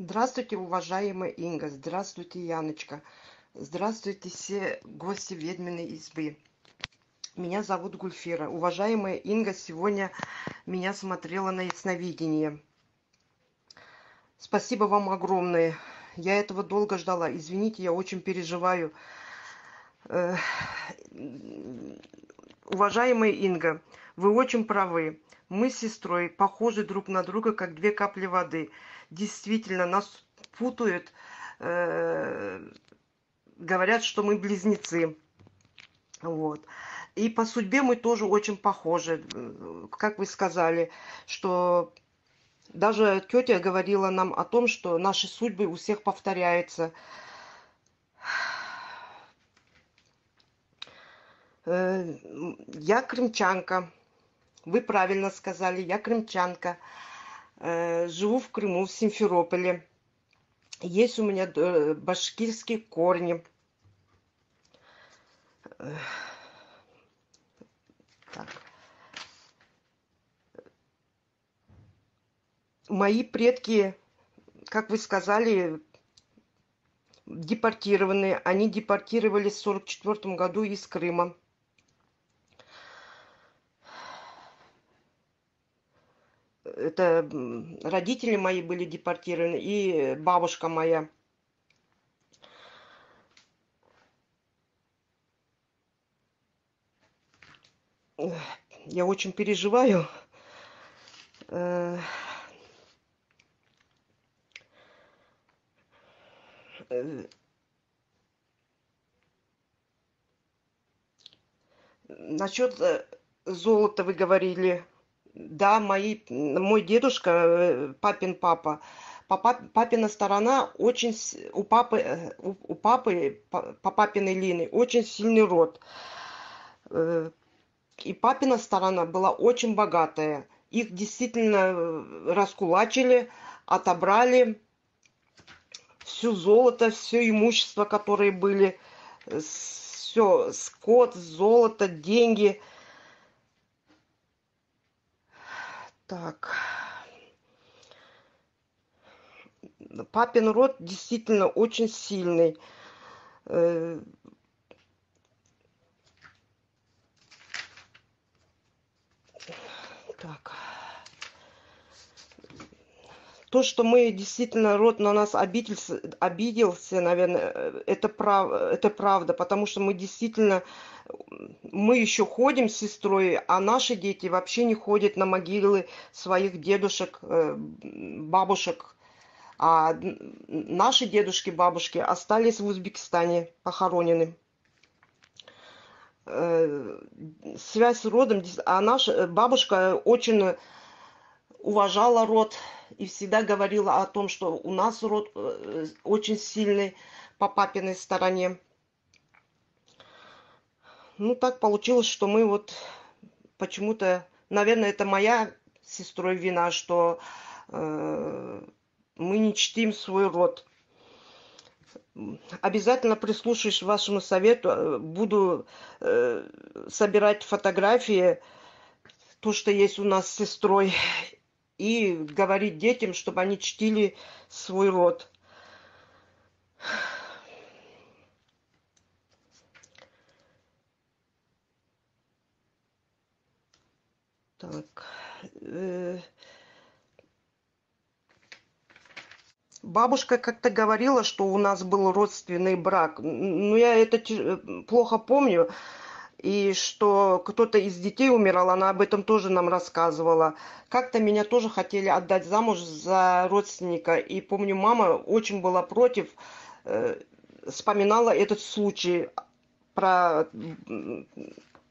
Здравствуйте, уважаемая Инга. Здравствуйте, Яночка. Здравствуйте, все гости ведьминой избы. Меня зовут Гульфира. Уважаемая Инга сегодня меня смотрела на ясновидение. Спасибо вам огромное. Я этого долго ждала. Извините, я очень переживаю. Уважаемая Инга, вы очень правы. Мы с сестрой похожи друг на друга, как две капли воды. Действительно, нас путают, э, говорят, что мы близнецы. Вот. И по судьбе мы тоже очень похожи. Как вы сказали, что даже тетя говорила нам о том, что наши судьбы у всех повторяются. Я крымчанка. Вы правильно сказали, я крымчанка. Э, живу в Крыму, в Симферополе. Есть у меня э, башкирские корни. Э, так. Мои предки, как вы сказали, депортированы. Они депортировались в 1944 году из Крыма. Это родители мои были депортированы и бабушка моя. Я очень переживаю. Э, насчет э, золота вы говорили да, мои, мой дедушка, э, папин папа, папа, папина сторона очень, у папы, э, у, у папы, по, по папиной линии, очень сильный род. Э, и папина сторона была очень богатая. Их действительно раскулачили, отобрали все золото, все имущество, которые были, все, скот, золото, деньги – Так. Папин род действительно очень сильный. Э, так. То, что мы действительно род на нас обиделся, обиделся, наверное, это, прав, это правда, потому что мы действительно мы еще ходим с сестрой, а наши дети вообще не ходят на могилы своих дедушек, э, бабушек. А наши дедушки, бабушки остались в Узбекистане похоронены. Э, связь с родом, а наша бабушка очень уважала род и всегда говорила о том, что у нас род э, очень сильный по папиной стороне ну, так получилось, что мы вот почему-то, наверное, это моя сестрой вина, что э, мы не чтим свой род. Обязательно прислушаюсь вашему совету, э, буду э, собирать фотографии, то, что есть у нас с сестрой, и говорить детям, чтобы они чтили свой род. Так. Э, бабушка как-то говорила, что у нас был родственный брак. Но я это плохо помню. И что кто-то из детей умирал, она об этом тоже нам рассказывала. Как-то меня тоже хотели отдать замуж за родственника. И помню, мама очень была против, э, вспоминала этот случай про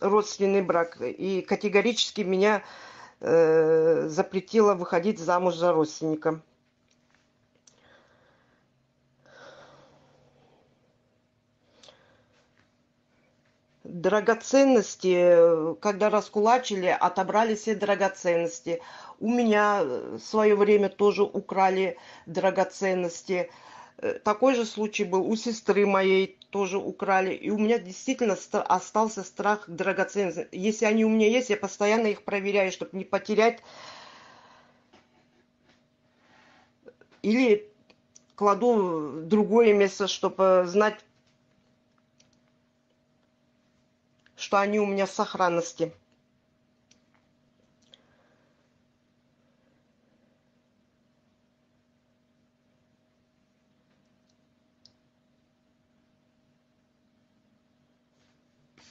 родственный брак. И категорически меня э, запретила выходить замуж за родственника. Драгоценности, когда раскулачили, отобрали все драгоценности. У меня в свое время тоже украли драгоценности. Э, такой же случай был у сестры моей, тоже украли. И у меня действительно остался страх драгоценных. Если они у меня есть, я постоянно их проверяю, чтобы не потерять. Или кладу в другое место, чтобы знать, что они у меня в сохранности.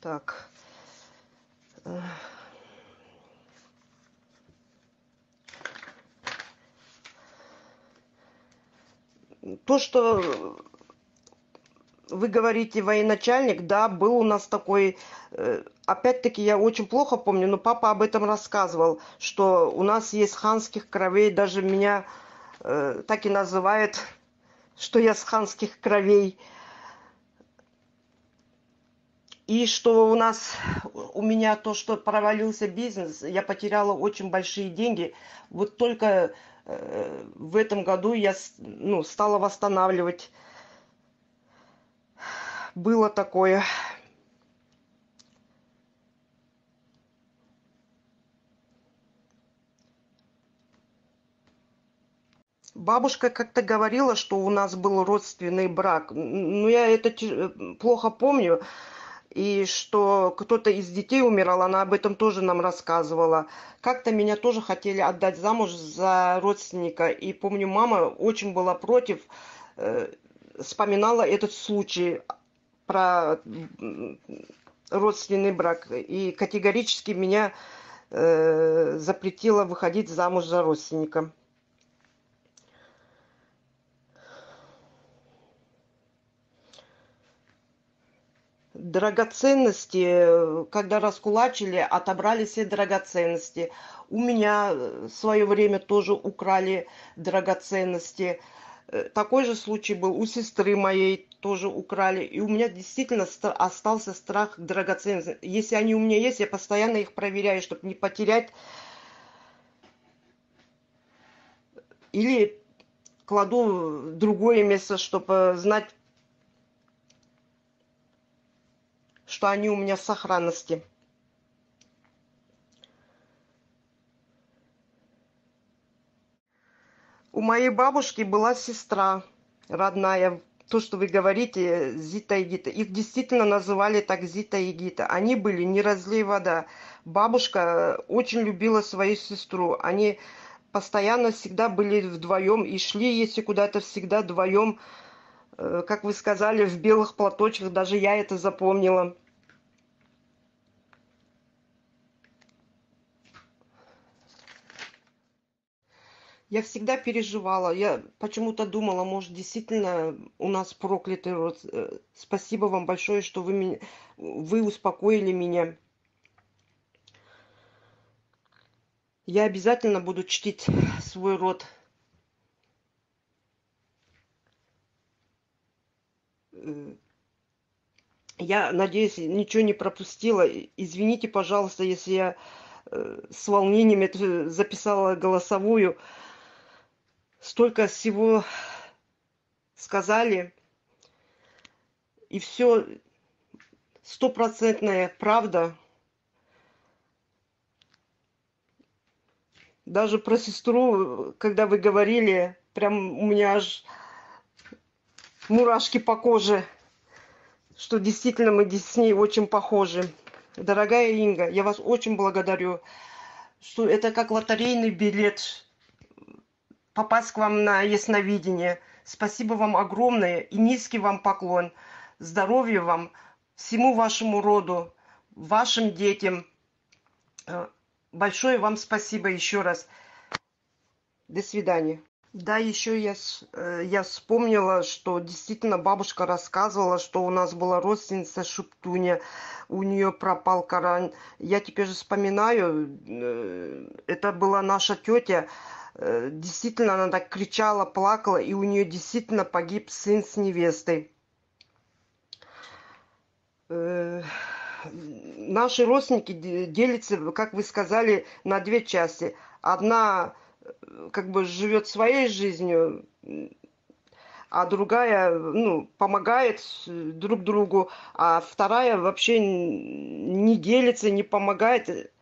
Так. То, что вы говорите военачальник, да, был у нас такой, э, опять-таки я очень плохо помню, но папа об этом рассказывал, что у нас есть ханских кровей, даже меня э, так и называют, что я с ханских кровей. И что у нас, у меня то, что провалился бизнес, я потеряла очень большие деньги. Вот только э, в этом году я ну, стала восстанавливать. Было такое. Бабушка как-то говорила, что у нас был родственный брак. Но я это плохо помню и что кто-то из детей умирал, она об этом тоже нам рассказывала. Как-то меня тоже хотели отдать замуж за родственника, и помню, мама очень была против, э, вспоминала этот случай про родственный брак, и категорически меня э, запретила выходить замуж за родственника. драгоценности, когда раскулачили, отобрали все драгоценности. У меня в свое время тоже украли драгоценности. Э, такой же случай был у сестры моей, тоже украли. И у меня действительно остался страх драгоценностей. Если они у меня есть, я постоянно их проверяю, чтобы не потерять. Или кладу в другое место, чтобы знать, что они у меня в сохранности. У моей бабушки была сестра родная, то, что вы говорите, Зита и Гита. Их действительно называли так Зита и Гита. Они были не разлей вода. Бабушка очень любила свою сестру. Они постоянно всегда были вдвоем и шли, если куда-то всегда вдвоем Э, как вы сказали, в белых платочках, даже я это запомнила. Я всегда переживала, я почему-то думала, может, действительно у нас проклятый род. Э, спасибо вам большое, что вы, меня, вы успокоили меня. Я обязательно буду чтить свой род. Я надеюсь, ничего не пропустила. Извините, пожалуйста, если я э, с волнением это записала голосовую. Столько всего сказали. И все стопроцентная правда. Даже про сестру, когда вы говорили, прям у меня аж мурашки по коже, что действительно мы с ней очень похожи. Дорогая Инга, я вас очень благодарю, что это как лотерейный билет попасть к вам на ясновидение. Спасибо вам огромное и низкий вам поклон. Здоровья вам, всему вашему роду, вашим детям. Э, большое вам спасибо еще раз. До свидания. Да, еще я, э, я вспомнила, что действительно бабушка рассказывала, что у нас была родственница Шептуня, у нее пропал Коран. Я теперь же вспоминаю, э, это была наша тетя, действительно она так кричала, плакала, и у нее действительно погиб сын с невестой. Наши родственники делятся, как вы сказали, на две части. Одна как бы живет своей жизнью, а другая, ну, помогает друг другу, а вторая вообще не делится, не помогает.